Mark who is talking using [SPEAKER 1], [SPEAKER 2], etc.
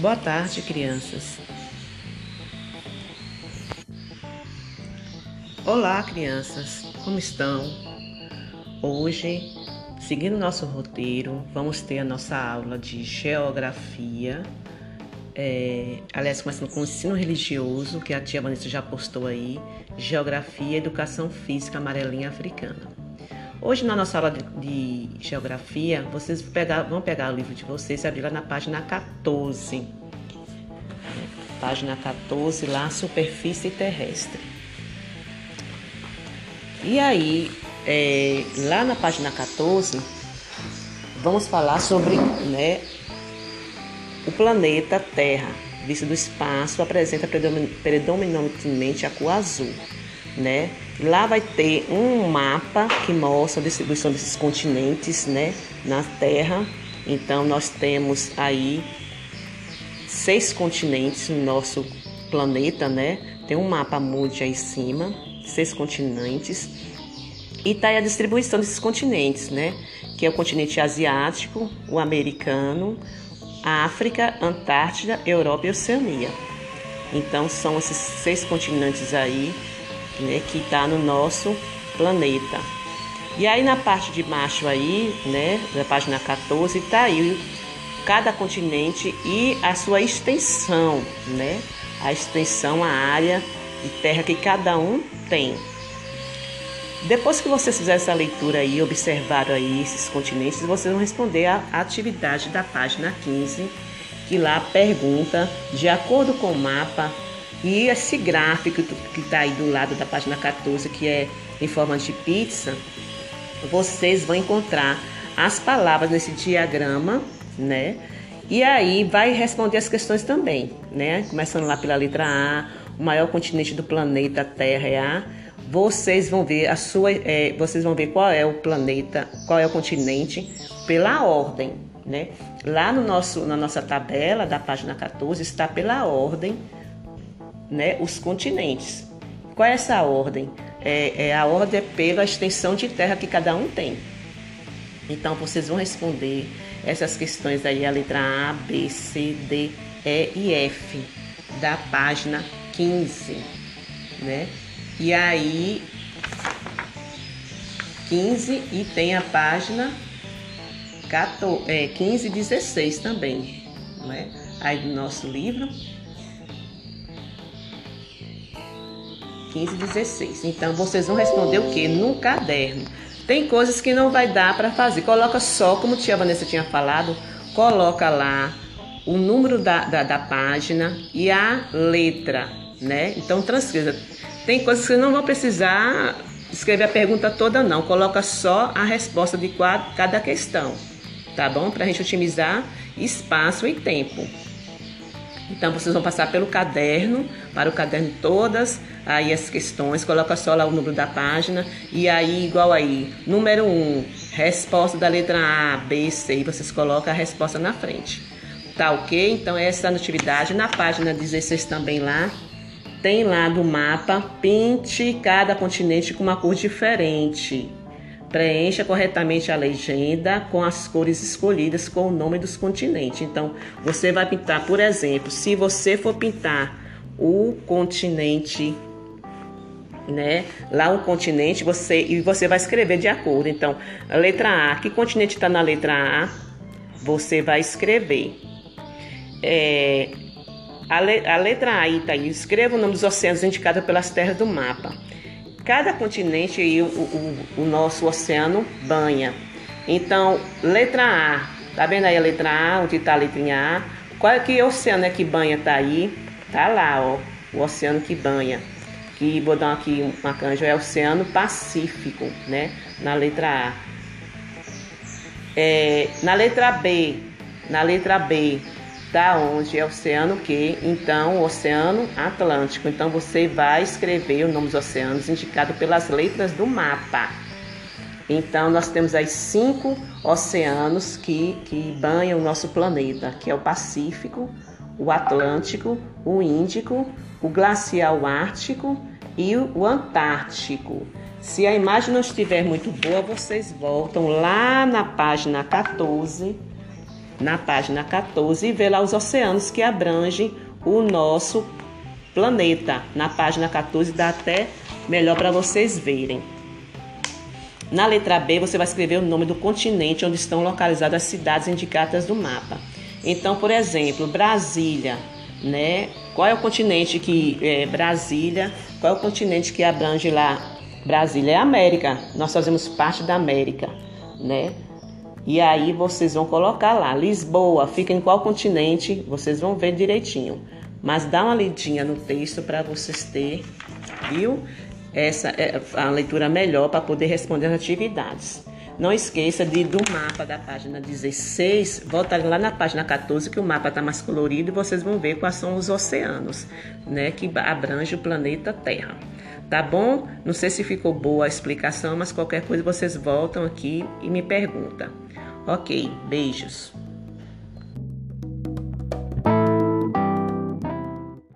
[SPEAKER 1] Boa tarde, crianças. Olá, crianças. Como estão? Hoje, seguindo nosso roteiro, vamos ter a nossa aula de geografia. É, aliás, começando com o ensino religioso, que a tia Vanessa já postou aí, Geografia e Educação Física Amarelinha Africana. Hoje, na nossa aula de, de geografia, vocês pegar, vão pegar o livro de vocês e abrir lá na página 14. Página 14, lá, superfície terrestre. E aí, é, lá na página 14, vamos falar sobre né, o planeta Terra, visto do espaço, apresenta predominantemente a cor azul né? Lá vai ter um mapa que mostra a distribuição desses continentes, né, na Terra. Então nós temos aí seis continentes no nosso planeta, né? Tem um mapa mundi aí em cima, seis continentes. E tá aí a distribuição desses continentes, né? Que é o continente asiático, o americano, África, Antártida, Europa e Oceania. Então são esses seis continentes aí né, que está no nosso planeta. E aí na parte de baixo aí, né, da página 14, está aí cada continente e a sua extensão, né? A extensão, a área de terra que cada um tem. Depois que vocês fizerem essa leitura aí, observaram aí esses continentes, vocês vão responder a atividade da página 15, que lá pergunta, de acordo com o mapa, e esse gráfico que está aí do lado da página 14, que é em forma de pizza, vocês vão encontrar as palavras nesse diagrama, né? E aí vai responder as questões também, né? Começando lá pela letra A, o maior continente do planeta Terra é A. Vocês vão ver a sua, é, vocês vão ver qual é o planeta, qual é o continente pela ordem, né? Lá no nosso, na nossa tabela da página 14 está pela ordem né, os continentes. Qual é essa ordem? É, é, a ordem é pela extensão de terra que cada um tem. Então vocês vão responder essas questões aí, a letra A, B, C, D, E e F da página 15, né? E aí 15 e tem a página 14, é, 15 e 16 também, né? Aí do nosso livro. 15 e 16. Então vocês vão responder o que? No caderno. Tem coisas que não vai dar para fazer. Coloca só, como a tia Vanessa tinha falado, coloca lá o número da, da, da página e a letra, né? Então transcreva. Tem coisas que não vão precisar escrever a pergunta toda, não. Coloca só a resposta de cada questão, tá bom? Para a gente otimizar espaço e tempo. Então vocês vão passar pelo caderno, para o caderno todas aí as questões, coloca só lá o número da página e aí igual aí, número 1, um, resposta da letra A, B, C, e vocês colocam a resposta na frente. Tá ok? Então essa atividade na página 16 também lá tem lá do mapa, pinte cada continente com uma cor diferente. Preencha corretamente a legenda com as cores escolhidas com o nome dos continentes. Então, você vai pintar, por exemplo, se você for pintar o continente, né? Lá o continente, você e você vai escrever de acordo. Então, a letra A, que continente está na letra A? Você vai escrever. É, a, le, a letra A está aí. Escreva o nome dos oceanos indicados pelas terras do mapa cada continente aí o, o, o nosso oceano banha. Então, letra A, tá vendo aí a letra A, onde está a letrinha A? Qual é que oceano é que banha tá aí? Tá lá, ó, o oceano que banha. Que vou dar aqui uma canja, é o Oceano Pacífico, né? Na letra A. É, na letra B, na letra B, da onde é oceano que, então, o Oceano Atlântico. Então você vai escrever o nome dos oceanos indicado pelas letras do mapa. Então nós temos aí cinco oceanos que, que banham o nosso planeta, que é o Pacífico, o Atlântico, o Índico, o Glacial Ártico e o Antártico. Se a imagem não estiver muito boa, vocês voltam lá na página 14 na página 14 e ver lá os oceanos que abrangem o nosso planeta. Na página 14 dá até melhor para vocês verem. Na letra B, você vai escrever o nome do continente onde estão localizadas as cidades indicadas no mapa. Então, por exemplo, Brasília, né? Qual é o continente que é, Brasília? Qual é o continente que abrange lá? Brasília é América. Nós fazemos parte da América, né? E aí vocês vão colocar lá Lisboa, fica em qual continente? Vocês vão ver direitinho. Mas dá uma lidinha no texto para vocês terem, viu? Essa é a leitura melhor para poder responder as atividades. Não esqueça de do mapa da página 16, volta lá na página 14 que o mapa está mais colorido e vocês vão ver quais são os oceanos, né, que abrange o planeta Terra. Tá bom? Não sei se ficou boa a explicação, mas qualquer coisa vocês voltam aqui e me perguntam. Ok, beijos.